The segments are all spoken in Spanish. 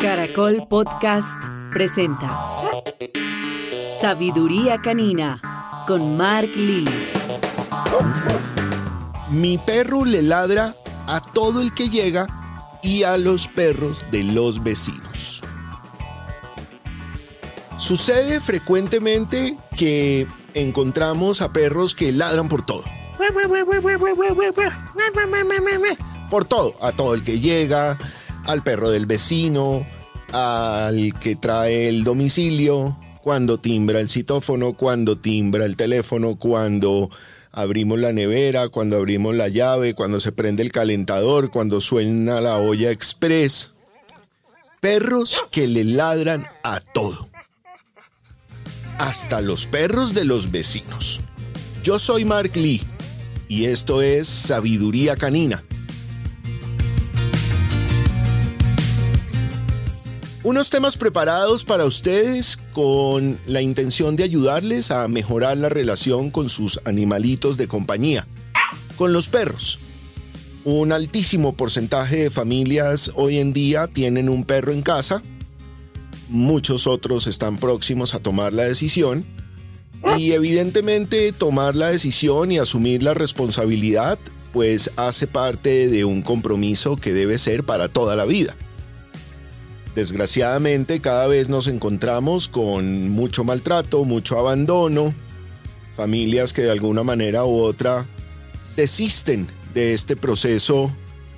Caracol Podcast presenta Sabiduría Canina con Mark Lee. Mi perro le ladra a todo el que llega y a los perros de los vecinos. Sucede frecuentemente que encontramos a perros que ladran por todo. Por todo, a todo el que llega, al perro del vecino, al que trae el domicilio, cuando timbra el citófono, cuando timbra el teléfono, cuando abrimos la nevera, cuando abrimos la llave, cuando se prende el calentador, cuando suena la olla express. Perros que le ladran a todo. Hasta los perros de los vecinos. Yo soy Mark Lee y esto es Sabiduría Canina Unos temas preparados para ustedes con la intención de ayudarles a mejorar la relación con sus animalitos de compañía, con los perros. Un altísimo porcentaje de familias hoy en día tienen un perro en casa, muchos otros están próximos a tomar la decisión y evidentemente tomar la decisión y asumir la responsabilidad pues hace parte de un compromiso que debe ser para toda la vida. Desgraciadamente cada vez nos encontramos con mucho maltrato, mucho abandono, familias que de alguna manera u otra desisten de este proceso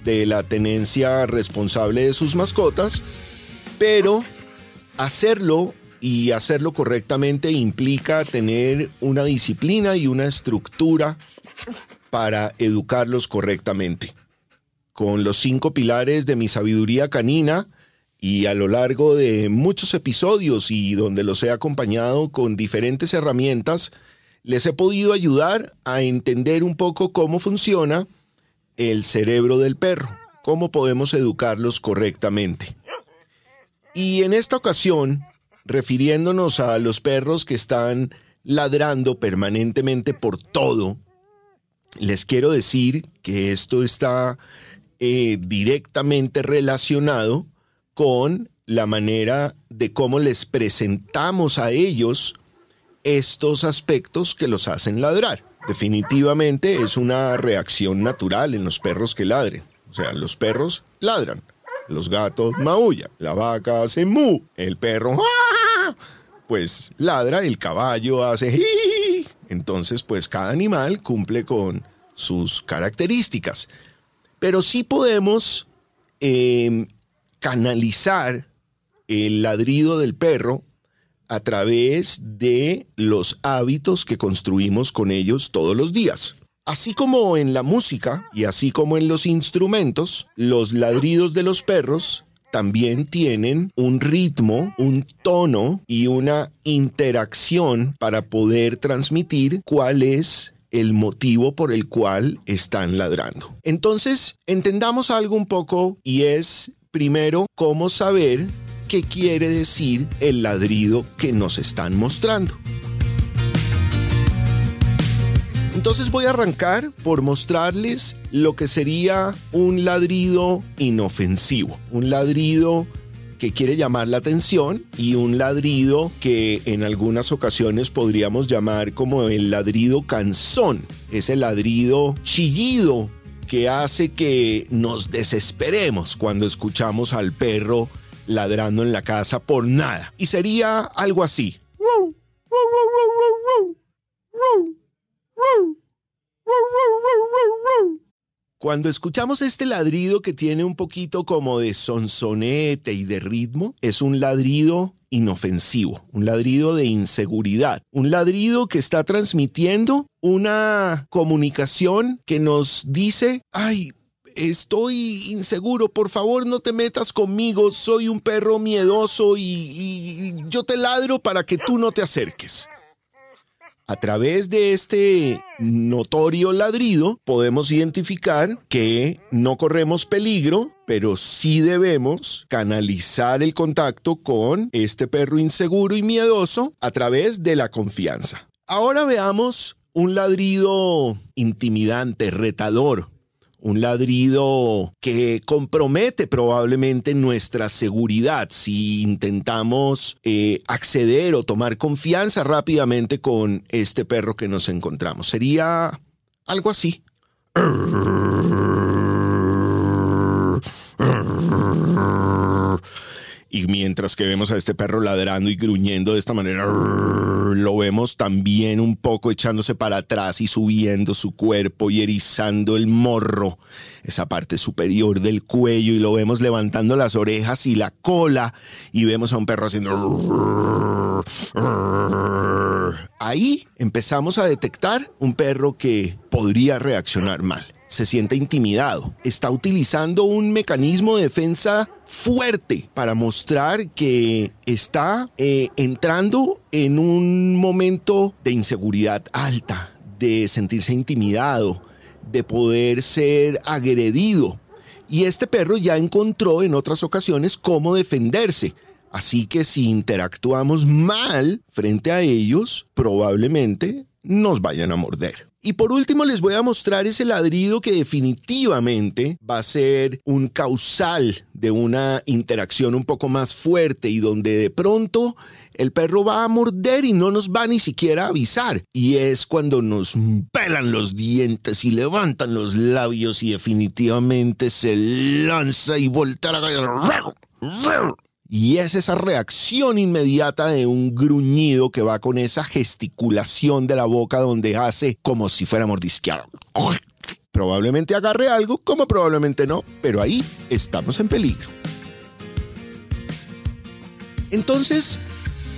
de la tenencia responsable de sus mascotas, pero hacerlo y hacerlo correctamente implica tener una disciplina y una estructura para educarlos correctamente. Con los cinco pilares de mi sabiduría canina, y a lo largo de muchos episodios y donde los he acompañado con diferentes herramientas, les he podido ayudar a entender un poco cómo funciona el cerebro del perro, cómo podemos educarlos correctamente. Y en esta ocasión, refiriéndonos a los perros que están ladrando permanentemente por todo, les quiero decir que esto está eh, directamente relacionado con la manera de cómo les presentamos a ellos estos aspectos que los hacen ladrar. Definitivamente es una reacción natural en los perros que ladren. O sea, los perros ladran, los gatos maullan, la vaca hace mu, el perro ¡ah! pues ladra, el caballo hace Entonces, pues cada animal cumple con sus características. Pero sí podemos em, canalizar el ladrido del perro a través de los hábitos que construimos con ellos todos los días. Así como en la música y así como en los instrumentos, los ladridos de los perros también tienen un ritmo, un tono y una interacción para poder transmitir cuál es el motivo por el cual están ladrando. Entonces, entendamos algo un poco y es Primero, ¿cómo saber qué quiere decir el ladrido que nos están mostrando? Entonces voy a arrancar por mostrarles lo que sería un ladrido inofensivo, un ladrido que quiere llamar la atención y un ladrido que en algunas ocasiones podríamos llamar como el ladrido canzón, ese ladrido chillido que hace que nos desesperemos cuando escuchamos al perro ladrando en la casa por nada. Y sería algo así. Cuando escuchamos este ladrido que tiene un poquito como de sonsonete y de ritmo, es un ladrido inofensivo, un ladrido de inseguridad, un ladrido que está transmitiendo una comunicación que nos dice, ay, estoy inseguro, por favor no te metas conmigo, soy un perro miedoso y, y, yo te ladro para que tú no te acerques. A través de este notorio ladrido podemos identificar que no corremos peligro, pero sí debemos canalizar el contacto con este perro inseguro y miedoso a través de la confianza. Ahora veamos un ladrido intimidante, retador, un ladrido que compromete probablemente nuestra seguridad si intentamos eh, acceder o tomar confianza rápidamente con este perro que nos encontramos. Sería algo así. Y mientras que vemos a este perro ladrando y gruñendo de esta manera, lo vemos también un poco echándose para atrás y subiendo su cuerpo y erizando el morro, esa parte superior del cuello, y lo vemos levantando las orejas y la cola, y vemos a un perro haciendo... Ahí empezamos a detectar un perro que podría reaccionar mal se siente intimidado. Está utilizando un mecanismo de defensa fuerte para mostrar que está eh, entrando en un momento de inseguridad alta, de sentirse intimidado, de poder ser agredido. Y este perro ya encontró en otras ocasiones cómo defenderse. Así que si interactuamos mal frente a ellos, probablemente nos vayan a morder. Y por último les voy a mostrar ese ladrido que definitivamente va a ser un causal de una interacción un poco más fuerte y donde de pronto el perro va a morder y no nos va ni siquiera a avisar. Y es cuando nos pelan los dientes y levantan los labios y definitivamente se lanza y voltea y es esa reacción inmediata de un gruñido que va con esa gesticulación de la boca donde hace como si fuera mordisqueado. Probablemente agarre algo, como probablemente no, pero ahí estamos en peligro. Entonces,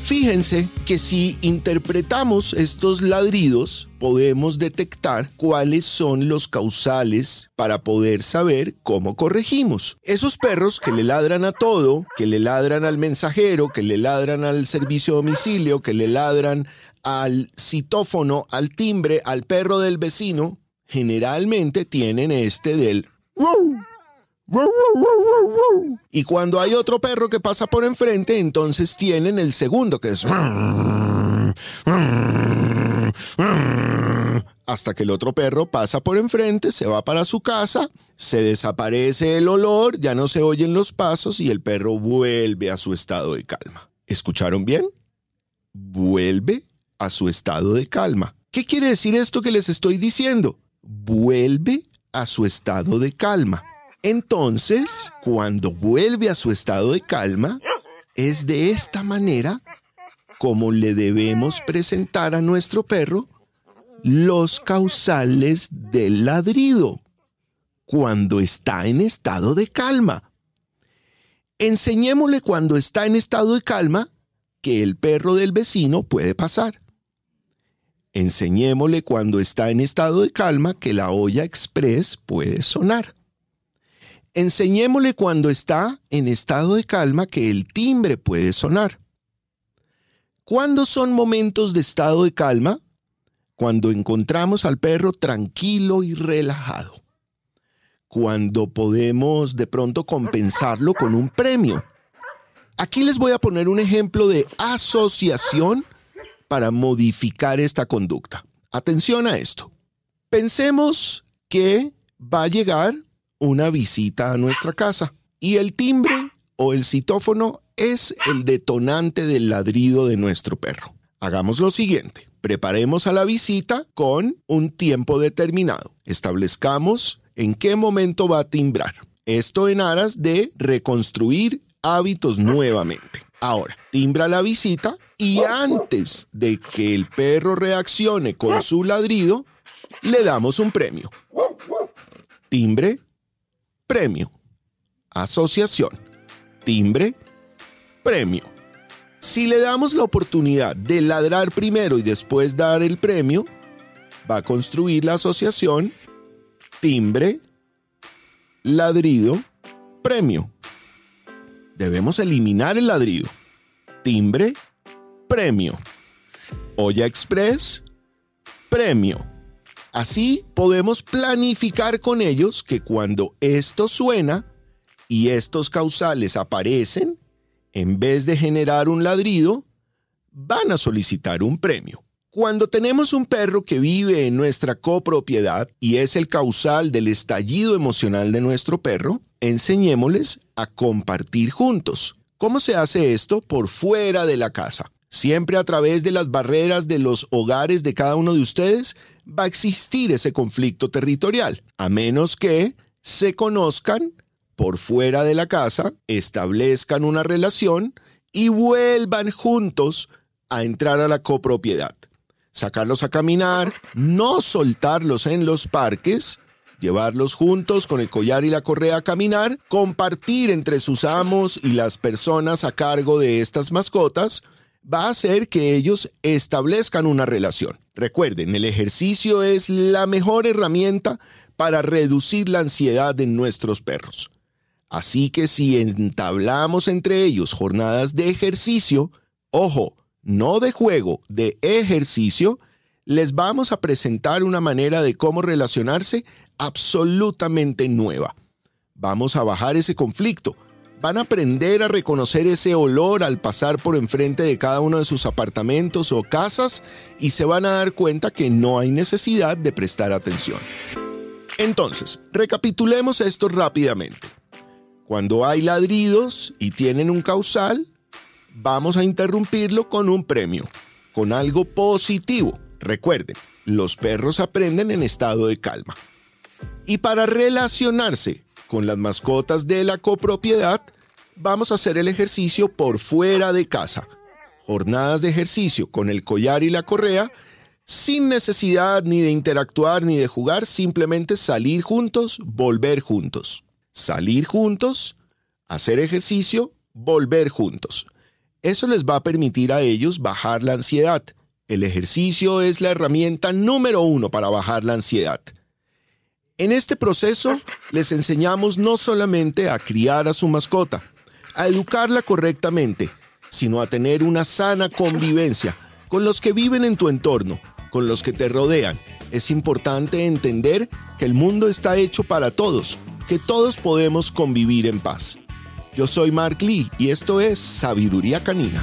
Fíjense que si interpretamos estos ladridos, podemos detectar cuáles son los causales para poder saber cómo corregimos. Esos perros que le ladran a todo, que le ladran al mensajero, que le ladran al servicio domicilio, que le ladran al citófono, al timbre, al perro del vecino, generalmente tienen este del y cuando hay otro perro que pasa por enfrente, entonces tienen el segundo que es... Hasta que el otro perro pasa por enfrente, se va para su casa, se desaparece el olor, ya no se oyen los pasos y el perro vuelve a su estado de calma. ¿Escucharon bien? Vuelve a su estado de calma. ¿Qué quiere decir esto que les estoy diciendo? Vuelve a su estado de calma. Entonces, cuando vuelve a su estado de calma, es de esta manera como le debemos presentar a nuestro perro los causales del ladrido cuando está en estado de calma. Enseñémosle cuando está en estado de calma que el perro del vecino puede pasar. Enseñémosle cuando está en estado de calma que la olla express puede sonar. Enseñémosle cuando está en estado de calma que el timbre puede sonar. ¿Cuándo son momentos de estado de calma? Cuando encontramos al perro tranquilo y relajado. Cuando podemos de pronto compensarlo con un premio. Aquí les voy a poner un ejemplo de asociación para modificar esta conducta. Atención a esto. Pensemos que va a llegar una visita a nuestra casa y el timbre o el citófono es el detonante del ladrido de nuestro perro. Hagamos lo siguiente. Preparemos a la visita con un tiempo determinado. Establezcamos en qué momento va a timbrar. Esto en aras de reconstruir hábitos nuevamente. Ahora, timbra la visita y antes de que el perro reaccione con su ladrido, le damos un premio. Timbre premio. Asociación, timbre, premio. Si le damos la oportunidad de ladrar primero y después dar el premio, va a construir la asociación, timbre, ladrido, premio. Debemos eliminar el ladrido. Timbre, premio. Olla Express, premio. Así podemos planificar con ellos que cuando esto suena y estos causales aparecen, en vez de generar un ladrido, van a solicitar un premio. Cuando tenemos un perro que vive en nuestra copropiedad y es el causal del estallido emocional de nuestro perro, enseñémosles a compartir juntos. ¿Cómo se hace esto? Por fuera de la casa. Siempre a través de las barreras de los hogares de cada uno de ustedes va a existir ese conflicto territorial, a menos que se conozcan por fuera de la casa, establezcan una relación y vuelvan juntos a entrar a la copropiedad. Sacarlos a caminar, no soltarlos en los parques, llevarlos juntos con el collar y la correa a caminar, compartir entre sus amos y las personas a cargo de estas mascotas, va a hacer que ellos establezcan una relación. Recuerden, el ejercicio es la mejor herramienta para reducir la ansiedad en nuestros perros. Así que si entablamos entre ellos jornadas de ejercicio, ojo, no de juego, de ejercicio, les vamos a presentar una manera de cómo relacionarse absolutamente nueva. Vamos a bajar ese conflicto. Van a aprender a reconocer ese olor al pasar por enfrente de cada uno de sus apartamentos o casas y se van a dar cuenta que no hay necesidad de prestar atención. Entonces, recapitulemos esto rápidamente. Cuando hay ladridos y tienen un causal, vamos a interrumpirlo con un premio, con algo positivo. Recuerden, los perros aprenden en estado de calma. Y para relacionarse con las mascotas de la copropiedad, vamos a hacer el ejercicio por fuera de casa. Jornadas de ejercicio con el collar y la correa, sin necesidad ni de interactuar ni de jugar, simplemente salir juntos, volver juntos. Salir juntos, hacer ejercicio, volver juntos. Eso les va a permitir a ellos bajar la ansiedad. El ejercicio es la herramienta número uno para bajar la ansiedad. En este proceso les enseñamos no solamente a criar a su mascota, a educarla correctamente, sino a tener una sana convivencia con los que viven en tu entorno, con los que te rodean. Es importante entender que el mundo está hecho para todos, que todos podemos convivir en paz. Yo soy Mark Lee y esto es Sabiduría Canina.